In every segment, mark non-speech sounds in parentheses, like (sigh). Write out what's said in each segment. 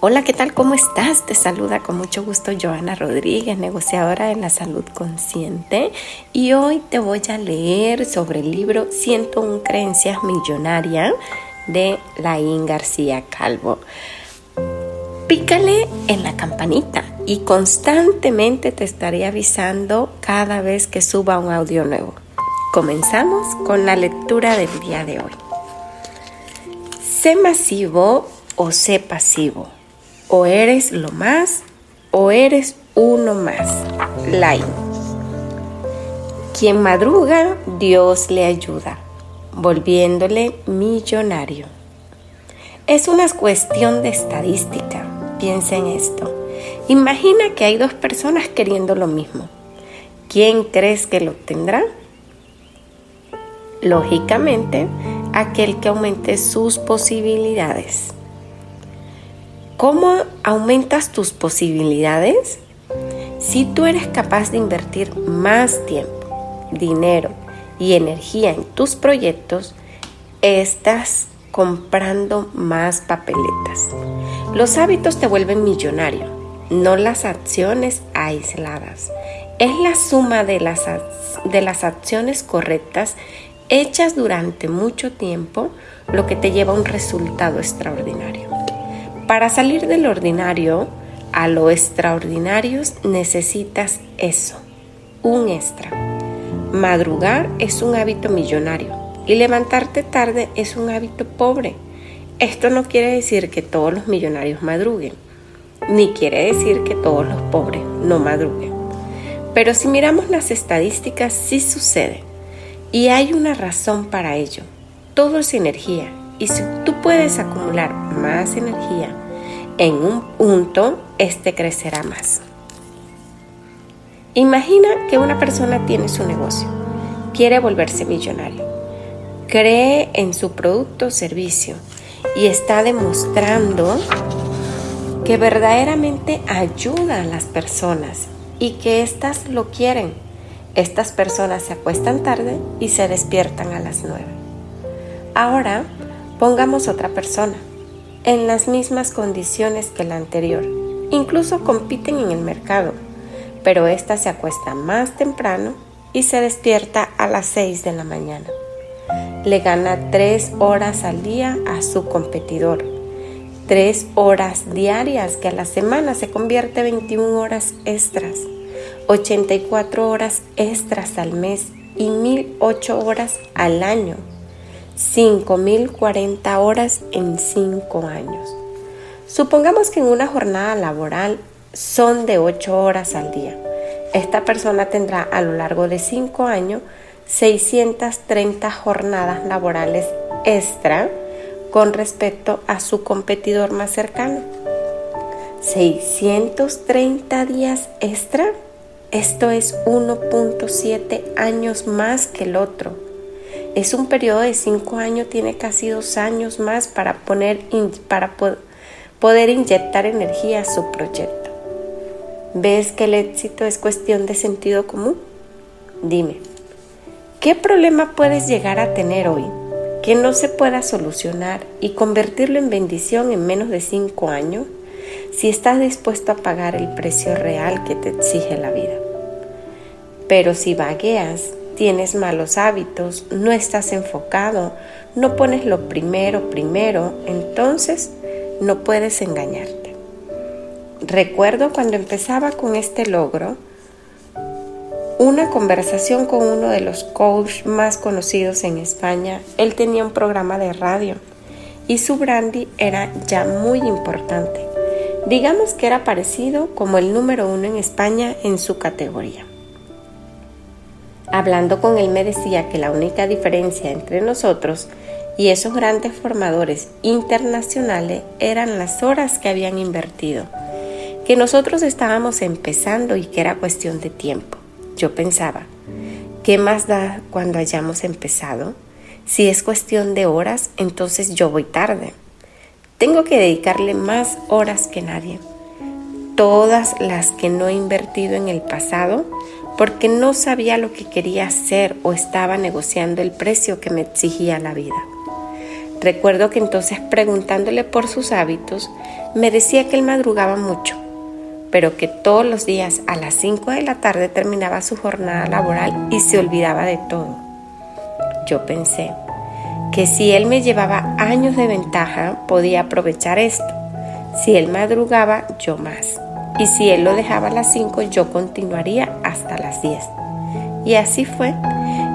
Hola, ¿qué tal? ¿Cómo estás? Te saluda con mucho gusto Joana Rodríguez, negociadora de la salud consciente. Y hoy te voy a leer sobre el libro 101 Creencias Millonarias de Laín García Calvo. Pícale en la campanita y constantemente te estaré avisando cada vez que suba un audio nuevo. Comenzamos con la lectura del día de hoy. Sé masivo o sé pasivo o eres lo más o eres uno más. Line. Quien madruga, Dios le ayuda, volviéndole millonario. Es una cuestión de estadística. Piensa en esto. Imagina que hay dos personas queriendo lo mismo. ¿Quién crees que lo obtendrá? Lógicamente, aquel que aumente sus posibilidades. ¿Cómo aumentas tus posibilidades? Si tú eres capaz de invertir más tiempo, dinero y energía en tus proyectos, estás comprando más papeletas. Los hábitos te vuelven millonario, no las acciones aisladas. Es la suma de las, de las acciones correctas hechas durante mucho tiempo lo que te lleva a un resultado extraordinario. Para salir del ordinario a lo extraordinario necesitas eso, un extra. Madrugar es un hábito millonario y levantarte tarde es un hábito pobre. Esto no quiere decir que todos los millonarios madruguen, ni quiere decir que todos los pobres no madruguen. Pero si miramos las estadísticas, sí sucede. Y hay una razón para ello. Todo es energía y si tú puedes acumular más energía en un punto, este crecerá más. Imagina que una persona tiene su negocio, quiere volverse millonario, cree en su producto o servicio y está demostrando que verdaderamente ayuda a las personas y que éstas lo quieren. Estas personas se acuestan tarde y se despiertan a las nueve. Ahora, Pongamos otra persona, en las mismas condiciones que la anterior. Incluso compiten en el mercado, pero ésta se acuesta más temprano y se despierta a las 6 de la mañana. Le gana 3 horas al día a su competidor. 3 horas diarias que a la semana se convierte en 21 horas extras. 84 horas extras al mes y 1008 horas al año. 5.040 horas en 5 años. Supongamos que en una jornada laboral son de 8 horas al día. Esta persona tendrá a lo largo de 5 años 630 jornadas laborales extra con respecto a su competidor más cercano. 630 días extra. Esto es 1.7 años más que el otro. Es un periodo de cinco años, tiene casi dos años más para, poner para poder inyectar energía a su proyecto. ¿Ves que el éxito es cuestión de sentido común? Dime, ¿qué problema puedes llegar a tener hoy que no se pueda solucionar y convertirlo en bendición en menos de cinco años si estás dispuesto a pagar el precio real que te exige la vida? Pero si vagueas tienes malos hábitos, no estás enfocado, no pones lo primero primero, entonces no puedes engañarte. Recuerdo cuando empezaba con este logro, una conversación con uno de los coaches más conocidos en España. Él tenía un programa de radio y su brandy era ya muy importante. Digamos que era parecido como el número uno en España en su categoría. Hablando con él me decía que la única diferencia entre nosotros y esos grandes formadores internacionales eran las horas que habían invertido, que nosotros estábamos empezando y que era cuestión de tiempo. Yo pensaba, ¿qué más da cuando hayamos empezado? Si es cuestión de horas, entonces yo voy tarde. Tengo que dedicarle más horas que nadie. Todas las que no he invertido en el pasado porque no sabía lo que quería hacer o estaba negociando el precio que me exigía la vida. Recuerdo que entonces preguntándole por sus hábitos, me decía que él madrugaba mucho, pero que todos los días a las 5 de la tarde terminaba su jornada laboral y se olvidaba de todo. Yo pensé que si él me llevaba años de ventaja, podía aprovechar esto. Si él madrugaba, yo más. Y si él lo dejaba a las 5, yo continuaría hasta las 10. Y así fue.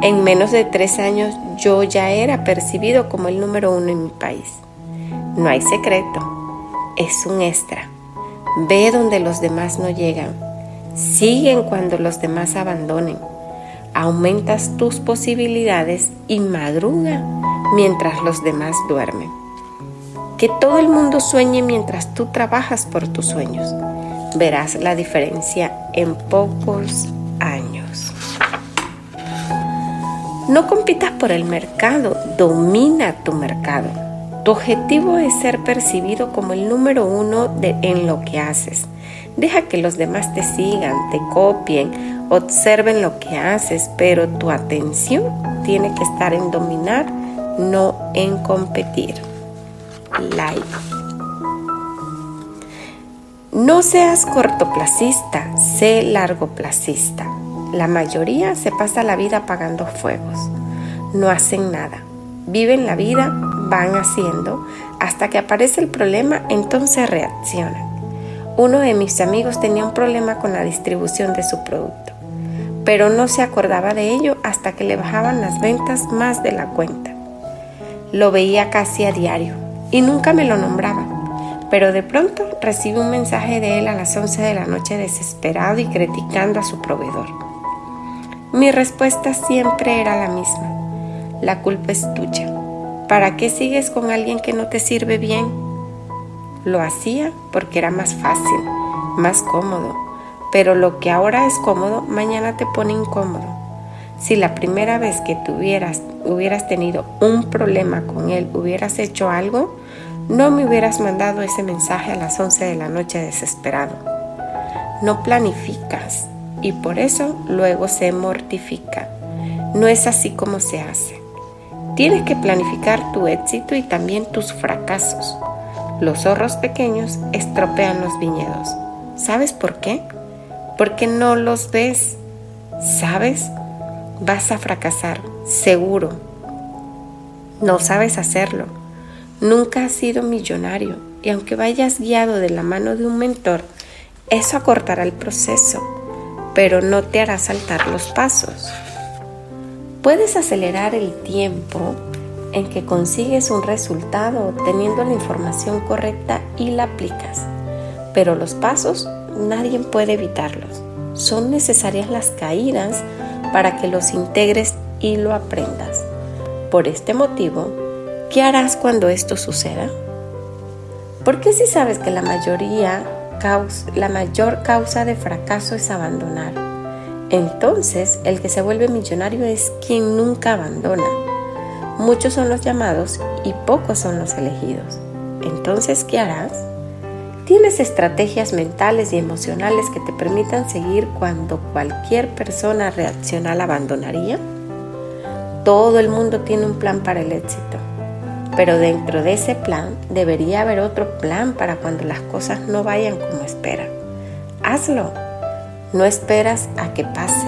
En menos de tres años yo ya era percibido como el número uno en mi país. No hay secreto, es un extra. Ve donde los demás no llegan. Siguen cuando los demás abandonen. Aumentas tus posibilidades y madruga mientras los demás duermen. Que todo el mundo sueñe mientras tú trabajas por tus sueños. Verás la diferencia en pocos años. No compitas por el mercado, domina tu mercado. Tu objetivo es ser percibido como el número uno de, en lo que haces. Deja que los demás te sigan, te copien, observen lo que haces, pero tu atención tiene que estar en dominar, no en competir. Like. No seas cortoplacista, sé largoplacista. La mayoría se pasa la vida apagando fuegos. No hacen nada. Viven la vida, van haciendo, hasta que aparece el problema, entonces reaccionan. Uno de mis amigos tenía un problema con la distribución de su producto, pero no se acordaba de ello hasta que le bajaban las ventas más de la cuenta. Lo veía casi a diario y nunca me lo nombraba, pero de pronto recibí un mensaje de él a las 11 de la noche desesperado y criticando a su proveedor. Mi respuesta siempre era la misma. La culpa es tuya. ¿Para qué sigues con alguien que no te sirve bien? Lo hacía porque era más fácil, más cómodo, pero lo que ahora es cómodo, mañana te pone incómodo. Si la primera vez que tuvieras, hubieras tenido un problema con él, hubieras hecho algo, no me hubieras mandado ese mensaje a las 11 de la noche desesperado. No planificas, y por eso luego se mortifica. No es así como se hace. Tienes que planificar tu éxito y también tus fracasos. Los zorros pequeños estropean los viñedos. ¿Sabes por qué? Porque no los ves. ¿Sabes? Vas a fracasar, seguro. No sabes hacerlo. Nunca has sido millonario y aunque vayas guiado de la mano de un mentor, eso acortará el proceso pero no te hará saltar los pasos. Puedes acelerar el tiempo en que consigues un resultado teniendo la información correcta y la aplicas, pero los pasos nadie puede evitarlos. Son necesarias las caídas para que los integres y lo aprendas. Por este motivo, ¿qué harás cuando esto suceda? Porque si sabes que la mayoría la mayor causa de fracaso es abandonar. Entonces, el que se vuelve millonario es quien nunca abandona. Muchos son los llamados y pocos son los elegidos. Entonces, ¿qué harás? ¿Tienes estrategias mentales y emocionales que te permitan seguir cuando cualquier persona reacciona la abandonaría? Todo el mundo tiene un plan para el éxito. Pero dentro de ese plan debería haber otro plan para cuando las cosas no vayan como esperan. Hazlo. No esperas a que pase.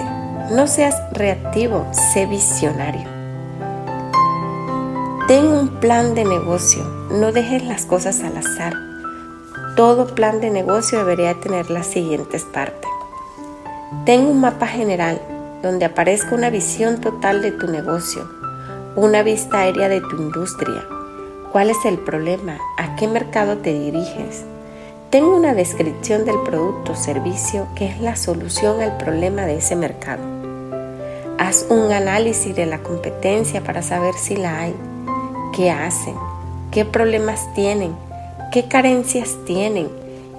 No seas reactivo, sé visionario. Ten un plan de negocio. No dejes las cosas al azar. Todo plan de negocio debería tener las siguientes partes. Ten un mapa general donde aparezca una visión total de tu negocio, una vista aérea de tu industria, ¿Cuál es el problema? ¿A qué mercado te diriges? Tengo una descripción del producto o servicio que es la solución al problema de ese mercado. Haz un análisis de la competencia para saber si la hay, qué hacen, qué problemas tienen, qué carencias tienen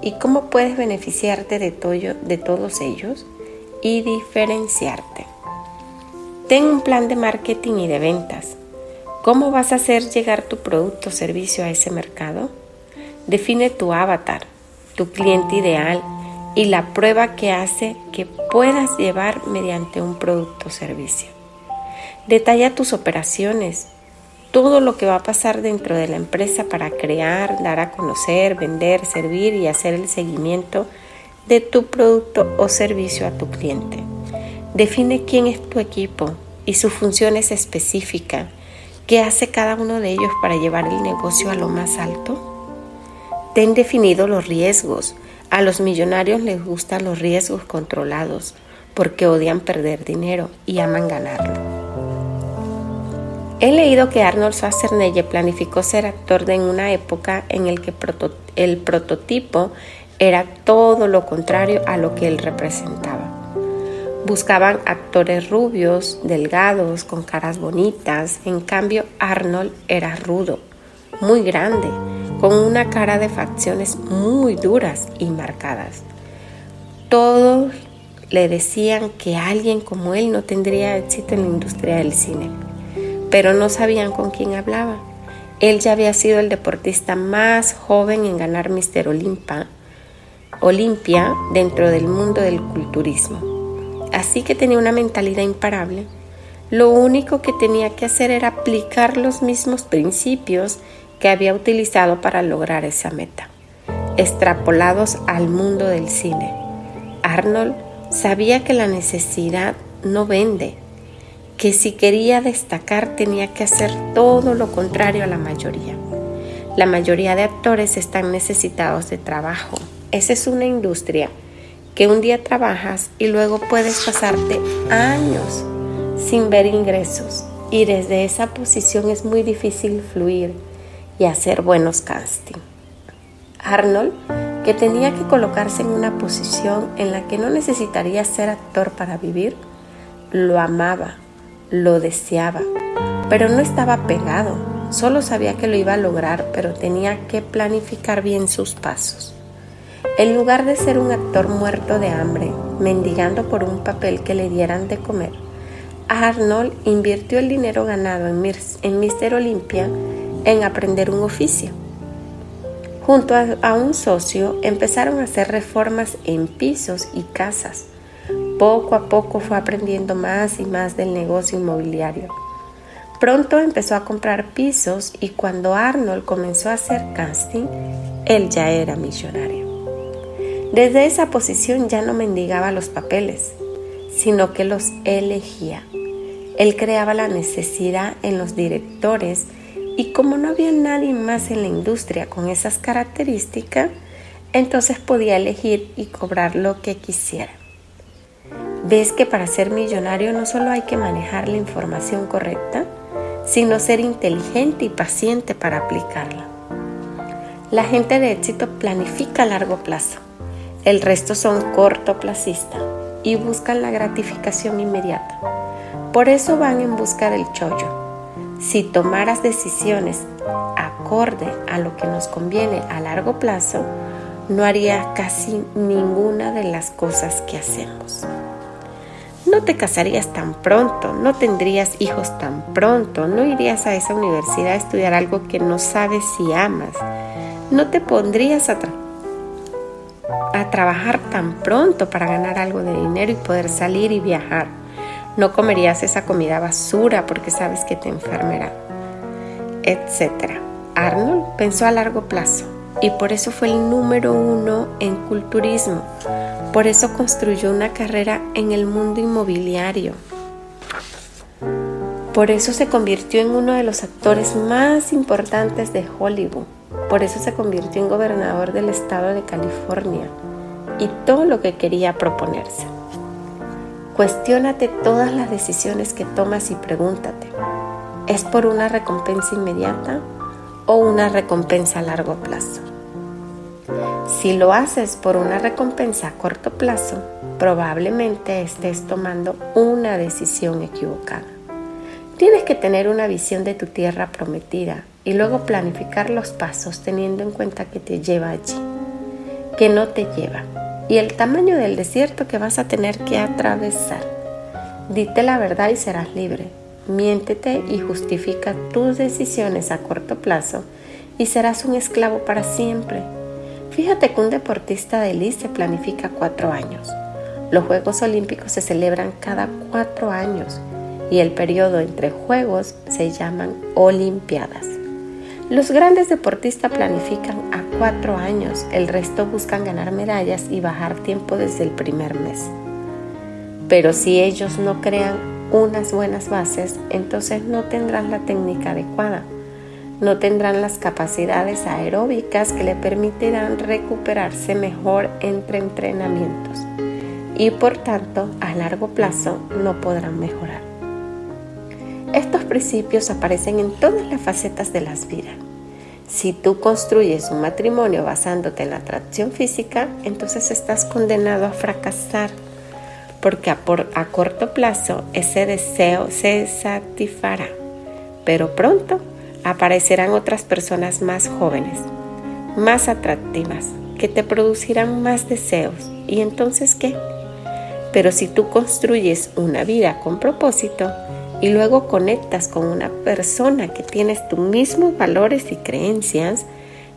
y cómo puedes beneficiarte de, de todos ellos y diferenciarte. Ten un plan de marketing y de ventas ¿Cómo vas a hacer llegar tu producto o servicio a ese mercado? Define tu avatar, tu cliente ideal y la prueba que hace que puedas llevar mediante un producto o servicio. Detalla tus operaciones, todo lo que va a pasar dentro de la empresa para crear, dar a conocer, vender, servir y hacer el seguimiento de tu producto o servicio a tu cliente. Define quién es tu equipo y sus funciones específicas. ¿Qué hace cada uno de ellos para llevar el negocio a lo más alto? Ten definido los riesgos. A los millonarios les gustan los riesgos controlados porque odian perder dinero y aman ganarlo. He leído que Arnold Schwarzenegger planificó ser actor en una época en la que el prototipo era todo lo contrario a lo que él representaba. Buscaban actores rubios, delgados, con caras bonitas. En cambio, Arnold era rudo, muy grande, con una cara de facciones muy duras y marcadas. Todos le decían que alguien como él no tendría éxito en la industria del cine pero no sabían con quién hablaba. Él ya había sido el deportista más joven en ganar Mister Olympia, Olimpia dentro del mundo del culturismo. Así que tenía una mentalidad imparable. Lo único que tenía que hacer era aplicar los mismos principios que había utilizado para lograr esa meta, extrapolados al mundo del cine. Arnold sabía que la necesidad no vende, que si quería destacar tenía que hacer todo lo contrario a la mayoría. La mayoría de actores están necesitados de trabajo. Esa es una industria que un día trabajas y luego puedes pasarte años sin ver ingresos y desde esa posición es muy difícil fluir y hacer buenos casting. Arnold, que tenía que colocarse en una posición en la que no necesitaría ser actor para vivir, lo amaba lo deseaba, pero no estaba pegado. Solo sabía que lo iba a lograr, pero tenía que planificar bien sus pasos. En lugar de ser un actor muerto de hambre, mendigando por un papel que le dieran de comer, Arnold invirtió el dinero ganado en, en Mister Olympia en aprender un oficio. Junto a un socio empezaron a hacer reformas en pisos y casas poco a poco fue aprendiendo más y más del negocio inmobiliario. Pronto empezó a comprar pisos y cuando Arnold comenzó a hacer casting, él ya era millonario. Desde esa posición ya no mendigaba los papeles, sino que los elegía. Él creaba la necesidad en los directores y como no había nadie más en la industria con esas características, entonces podía elegir y cobrar lo que quisiera. Ves que para ser millonario no solo hay que manejar la información correcta, sino ser inteligente y paciente para aplicarla. La gente de éxito planifica a largo plazo, el resto son cortoplacistas y buscan la gratificación inmediata. Por eso van en busca del chollo. Si tomaras decisiones acorde a lo que nos conviene a largo plazo, no harías casi ninguna de las cosas que hacemos. No te casarías tan pronto, no tendrías hijos tan pronto, no irías a esa universidad a estudiar algo que no sabes si amas, no te pondrías a, a trabajar tan pronto para ganar algo de dinero y poder salir y viajar. No comerías esa comida basura porque sabes que te enfermará, etc. Arnold pensó a largo plazo y por eso fue el número uno en culturismo por eso construyó una carrera en el mundo inmobiliario. Por eso se convirtió en uno de los actores más importantes de Hollywood. Por eso se convirtió en gobernador del estado de California y todo lo que quería proponerse. Cuestiónate todas las decisiones que tomas y pregúntate, ¿es por una recompensa inmediata o una recompensa a largo plazo? Si lo haces por una recompensa a corto plazo, probablemente estés tomando una decisión equivocada. Tienes que tener una visión de tu tierra prometida y luego planificar los pasos teniendo en cuenta que te lleva allí, que no te lleva, y el tamaño del desierto que vas a tener que atravesar. Dite la verdad y serás libre. Miéntete y justifica tus decisiones a corto plazo y serás un esclavo para siempre Fíjate que un deportista de élite se planifica cuatro años. Los Juegos Olímpicos se celebran cada cuatro años y el periodo entre juegos se llaman Olimpiadas. Los grandes deportistas planifican a cuatro años, el resto buscan ganar medallas y bajar tiempo desde el primer mes. Pero si ellos no crean unas buenas bases, entonces no tendrán la técnica adecuada, no tendrán las capacidades aeróbicas que le permitirán recuperarse mejor entre entrenamientos y por tanto a largo plazo no podrán mejorar. Estos principios aparecen en todas las facetas de las vidas. Si tú construyes un matrimonio basándote en la atracción física, entonces estás condenado a fracasar, porque a, a corto plazo ese deseo se satisfará, pero pronto aparecerán otras personas más jóvenes, más atractivas, que te producirán más deseos. ¿Y entonces qué? Pero si tú construyes una vida con propósito y luego conectas con una persona que tienes tus mismos valores y creencias,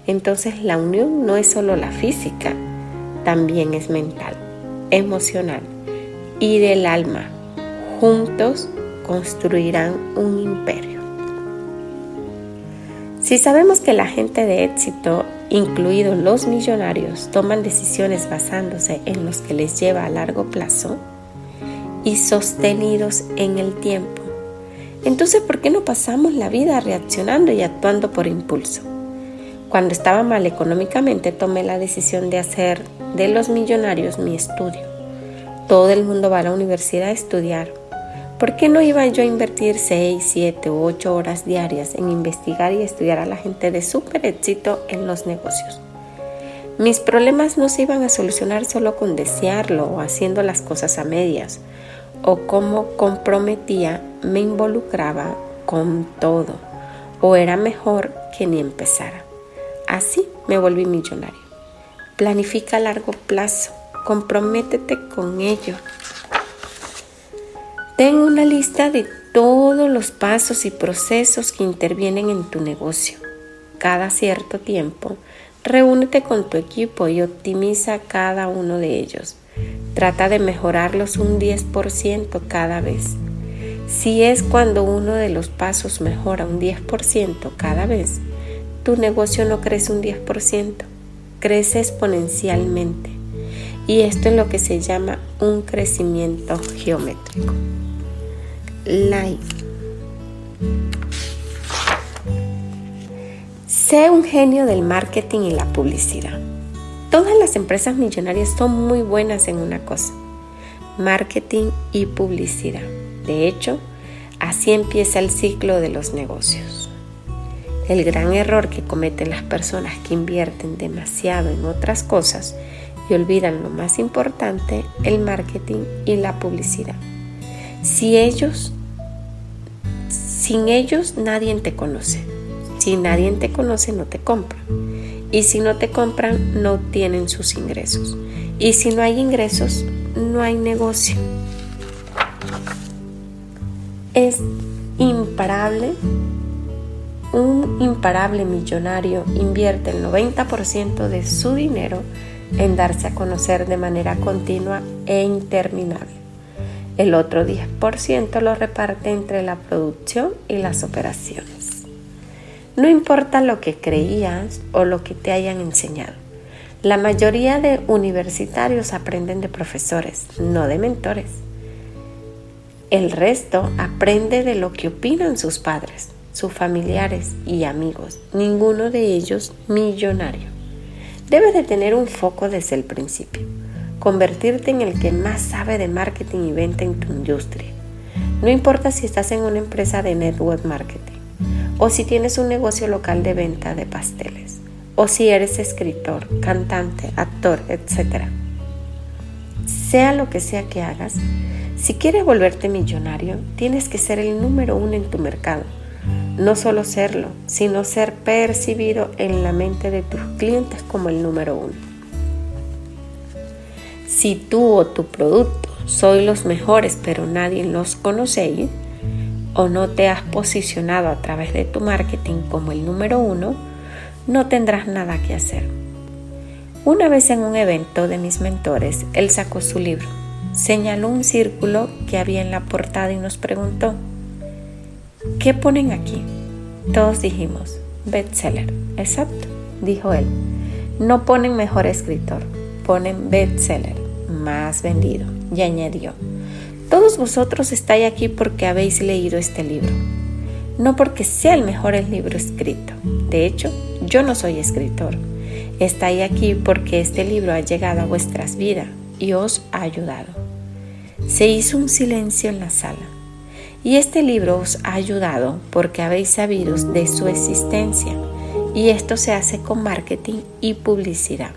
entonces la unión no es solo la física, también es mental, emocional y del alma. Juntos construirán un imperio. Si sabemos que la gente de éxito incluidos los millonarios, toman decisiones basándose en los que les lleva a largo plazo y sostenidos en el tiempo. Entonces, ¿por qué no pasamos la vida reaccionando y actuando por impulso? Cuando estaba mal económicamente, tomé la decisión de hacer de los millonarios mi estudio. Todo el mundo va a la universidad a estudiar, ¿Por qué no iba yo a invertir 6, 7 u 8 horas diarias en investigar y estudiar a la gente de súper éxito en los negocios? Mis problemas no se iban a solucionar solo con desearlo o haciendo las cosas a medias, o como comprometía me involucraba con todo, o era mejor que ni empezara. Así me volví millonario. Planifica a largo plazo, comprométete con ello Ten una lista de todos los pasos y procesos que intervienen en tu negocio. Cada cierto tiempo, reúnete con tu equipo y optimiza cada uno de ellos. Trata de mejorarlos un 10% cada vez. Si es cuando uno de los pasos mejora un 10% cada vez, tu negocio no crece un 10%, crece exponencialmente. Y esto es lo que se llama un crecimiento geométrico. Life. Sé un genio del marketing y la publicidad. Todas las empresas millonarias son muy buenas en una cosa, marketing y publicidad. De hecho, así empieza el ciclo de los negocios. El gran error que cometen las personas que invierten demasiado en otras cosas y olvidan lo más importante, el marketing y la publicidad. Si ellos, sin ellos nadie te conoce. Si nadie te conoce, no te compra. Y si no te compran, no tienen sus ingresos. Y si no hay ingresos, no hay negocio. Es imparable. Un imparable millonario invierte el 90% de su dinero en darse a conocer de manera continua e interminable. El otro 10% lo reparte entre la producción y las operaciones. No importa lo que creías o lo que te hayan enseñado. La mayoría de universitarios aprenden de profesores, no de mentores. El resto aprende de lo que opinan sus padres, sus familiares y amigos, ninguno de ellos millonario. Debes de tener un foco desde el principio convertirte en el que más sabe de marketing y venta en tu industria. No importa si estás en una empresa de network marketing o si tienes un negocio local de venta de pasteles o si eres escritor, cantante, actor, etc. Sea lo que sea que hagas, si quieres volverte millonario, tienes que ser el número uno en tu mercado. No solo serlo, sino ser percibido en la mente de tus clientes como el número uno. Si tú o tu producto sois los mejores pero nadie los conoce o no te has posicionado a través de tu marketing como el número uno, no tendrás nada que hacer. Una vez en un evento de mis mentores, él sacó su libro señaló un círculo que había en la portada y nos preguntó, ¿qué ponen aquí? Todos dijimos, bestseller. Exacto, dijo él. No ponen mejor escritor, ponen bestseller, más vendido. Y añadió, todos vosotros estáis aquí porque habéis leído este libro, no porque sea el mejor el libro escrito. De hecho, yo no soy escritor. Estáis aquí porque este libro ha llegado a vuestras vidas y os ha ayudado. Se hizo un silencio en la sala. Y este libro os ha ayudado porque habéis sabido de su existencia y esto se hace con marketing y publicidad.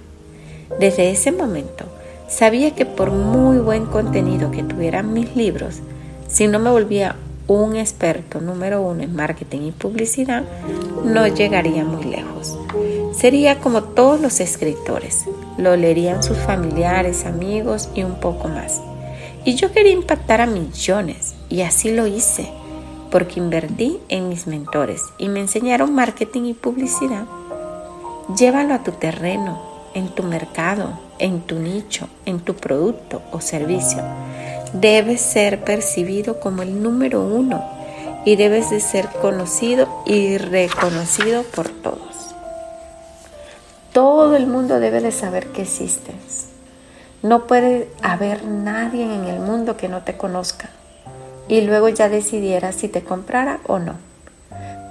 Desde ese momento sabía que por muy buen contenido que tuvieran mis libros, si no me volvía un experto número uno en marketing y publicidad, no llegaría muy lejos. Sería como todos los escritores, lo leerían sus familiares, amigos y un poco más. Y yo quería impactar a millones y así lo hice porque invertí en mis mentores y me enseñaron marketing y publicidad. Llévalo a tu terreno, en tu mercado, en tu nicho, en tu producto o servicio. Debes ser percibido como el número uno y debes de ser conocido y reconocido por todos. Todo el mundo debe de saber que existes. No puede haber nadie en el mundo que no te conozca y luego ya decidiera si te comprara o no.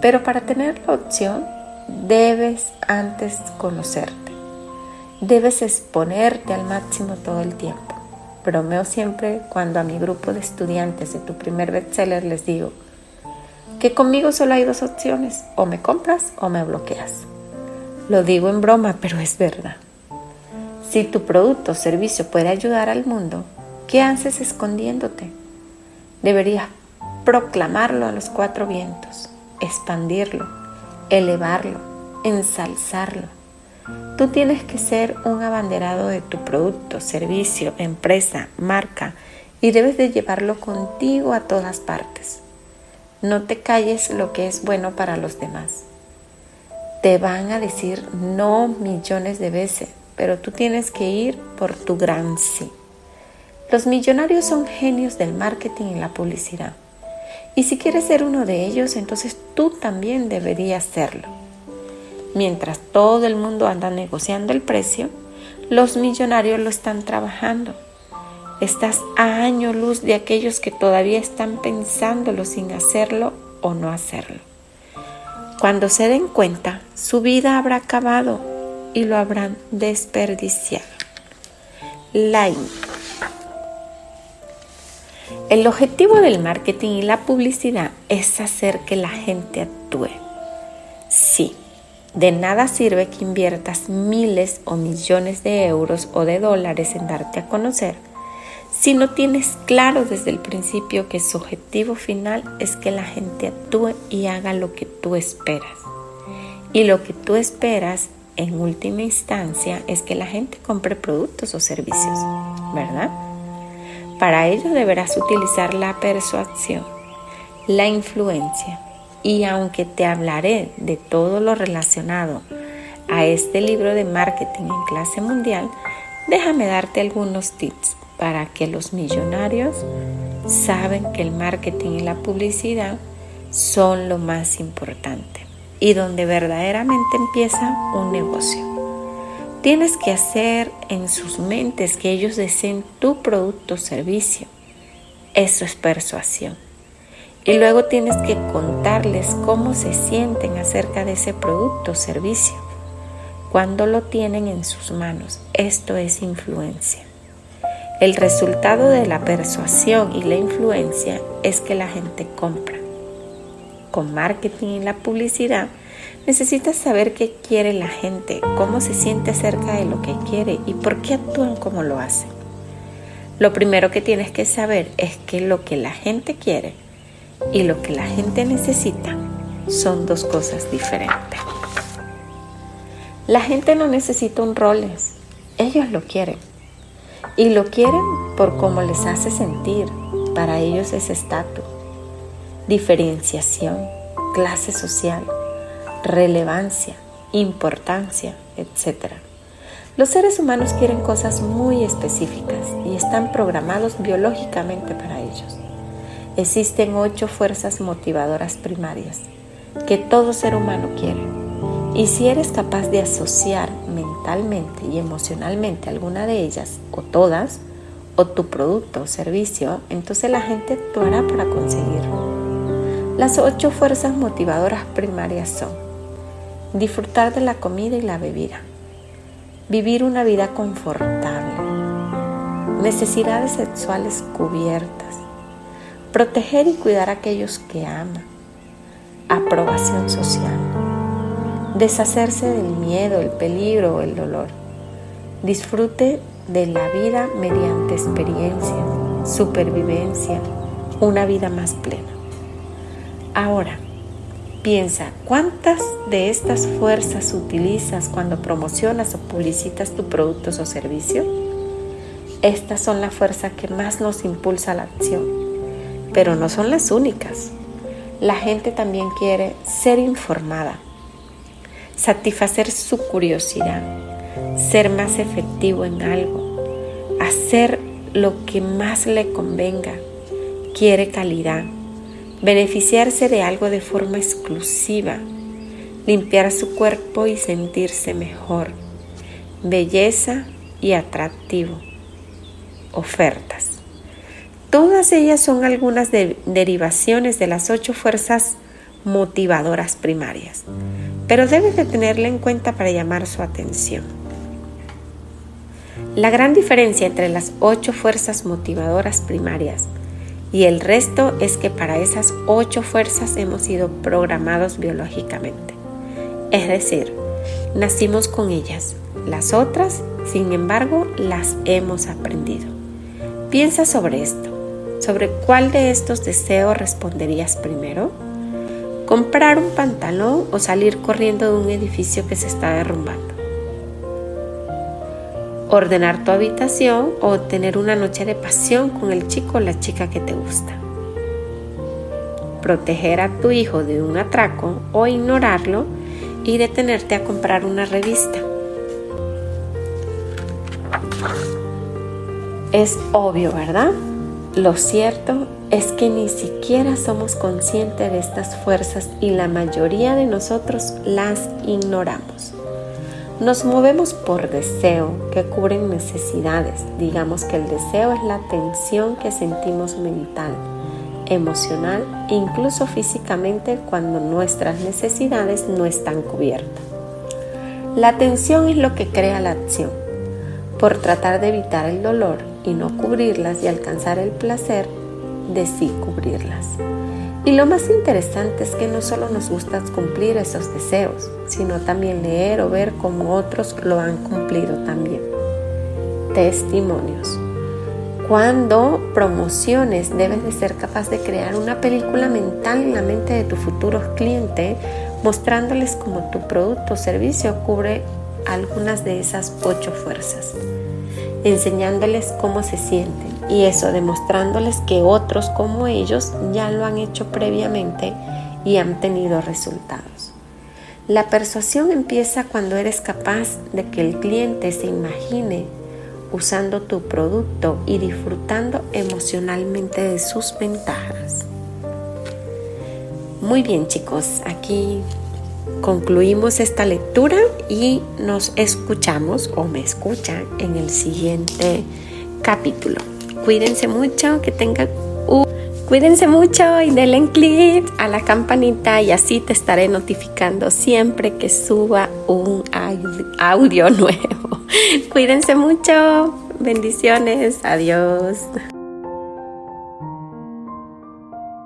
Pero para tener la opción, debes antes conocerte. Debes exponerte al máximo todo el tiempo. Bromeo siempre cuando a mi grupo de estudiantes de tu primer bestseller les digo que conmigo solo hay dos opciones, o me compras o me bloqueas. Lo digo en broma, pero es verdad. Si tu producto o servicio puede ayudar al mundo, ¿qué haces escondiéndote? Deberías proclamarlo a los cuatro vientos, expandirlo, elevarlo, ensalzarlo. Tú tienes que ser un abanderado de tu producto, servicio, empresa, marca y debes de llevarlo contigo a todas partes. No te calles lo que es bueno para los demás. Te van a decir no millones de veces, pero tú tienes que ir por tu gran sí. Los millonarios son genios del marketing y la publicidad. Y si quieres ser uno de ellos, entonces tú también deberías serlo. Mientras todo el mundo anda negociando el precio, los millonarios lo están trabajando. Estás a año luz de aquellos que todavía están pensándolo sin hacerlo o no hacerlo. Cuando se den cuenta, su vida habrá acabado y lo habrán desperdiciado. Line el objetivo del marketing y la publicidad es hacer que la gente actúe. De nada sirve que inviertas miles o millones de euros o de dólares en darte a conocer si no tienes claro desde el principio que su objetivo final es que la gente actúe y haga lo que tú esperas. Y lo que tú esperas en última instancia es que la gente compre productos o servicios, ¿verdad? Para ello deberás utilizar la persuasión, la influencia y aunque te hablaré de todo lo relacionado a este libro de marketing en clase mundial, déjame darte algunos tips para que los millonarios saben que el marketing y la publicidad son lo más importante y donde verdaderamente empieza un negocio. Tienes que hacer en sus mentes que ellos deseen tu producto o servicio. Eso es persuasión. Y luego tienes que contarles cómo se sienten acerca de ese producto o servicio cuando lo tienen en sus manos. Esto es influencia. El resultado de la persuasión y la influencia es que la gente compra. Con marketing y la publicidad Necesitas saber qué quiere la gente, cómo se siente acerca de lo que quiere y por qué actúan como lo hacen. Lo primero que tienes que saber es que lo que la gente quiere y lo que la gente necesita son dos cosas diferentes. La gente no necesita un roles, ellos lo quieren. Y lo quieren por cómo les hace sentir. Para ellos es estatus, diferenciación, clase social relevancia, importancia, etc. Los seres humanos quieren cosas muy específicas y están programados biológicamente para ellos. Existen ocho fuerzas motivadoras primarias que todo ser humano quiere. Y si eres capaz de asociar mentalmente y emocionalmente alguna de ellas o todas, o tu producto o servicio, entonces la gente actuará para conseguirlo. Las ocho fuerzas motivadoras primarias son disfrutar de la comida y la bebida, vivir una vida confortable, necesidades sexuales cubiertas, proteger y cuidar a aquellos que aman, aprobación social, deshacerse del miedo, el peligro o el dolor, disfrute de la vida mediante experiencia, supervivencia, una vida más plena. Ahora, piensa, ¿cuántas de estas fuerzas utilizas cuando promocionas o publicitas tus productos o servicios? Estas son la fuerza que más nos impulsa a la acción, pero no son las únicas. La gente también quiere ser informada, satisfacer su curiosidad, ser más efectivo en algo, hacer lo que más le convenga, quiere calidad, beneficiarse de algo de forma exclusiva, limpiar su cuerpo y sentirse mejor, belleza y atractivo, ofertas. Todas ellas son algunas derivaciones de las ocho fuerzas motivadoras primarias, pero debes de tenerla en cuenta para llamar su atención. La gran diferencia entre las ocho fuerzas motivadoras primarias y el resto es que para esas ocho fuerzas hemos sido programados biológicamente. Es decir, nacimos con ellas. Las otras, sin embargo, las hemos aprendido. Piensa sobre esto. ¿Sobre cuál de estos deseos responderías primero? ¿Comprar un pantalón o salir corriendo de un edificio que se está derrumbando? ordenar tu habitación o tener una noche de pasión con el chico o la chica que te gusta. Proteger a tu hijo de un atraco o ignorarlo y detenerte a comprar una revista. Es obvio, ¿verdad? Lo cierto es que ni siquiera somos conscientes de estas fuerzas y la mayoría de nosotros las ignoramos. Nos movemos por deseo que cubren necesidades. Digamos que el deseo es la tensión que sentimos mental, emocional e incluso físicamente cuando nuestras necesidades no están cubiertas. La tensión es lo que crea la acción. Por tratar de evitar el dolor y no cubrirlas y alcanzar el placer de sí cubrirlas. Y lo más interesante es que no solo nos gusta cumplir esos deseos, sino también leer o ver cómo otros lo han cumplido también. Testimonios. Cuando promociones debes de ser capaz de crear una película mental en la mente de tu futuro cliente, mostrándoles cómo tu producto o servicio cubre algunas de esas ocho fuerzas, enseñándoles cómo se sienten y eso demostrándoles que otros como ellos ya lo han hecho previamente y han tenido resultados. La persuasión empieza cuando eres capaz de que el cliente se imagine usando tu producto y disfrutando emocionalmente de sus ventajas. Muy bien chicos, aquí concluimos esta lectura y nos escuchamos o me escuchan en el siguiente capítulo. Cuídense mucho, que tengan un... Cuídense mucho y denle clic a la campanita y así te estaré notificando siempre que suba un audio (laughs) nuevo. Cuídense mucho. Bendiciones. Adiós.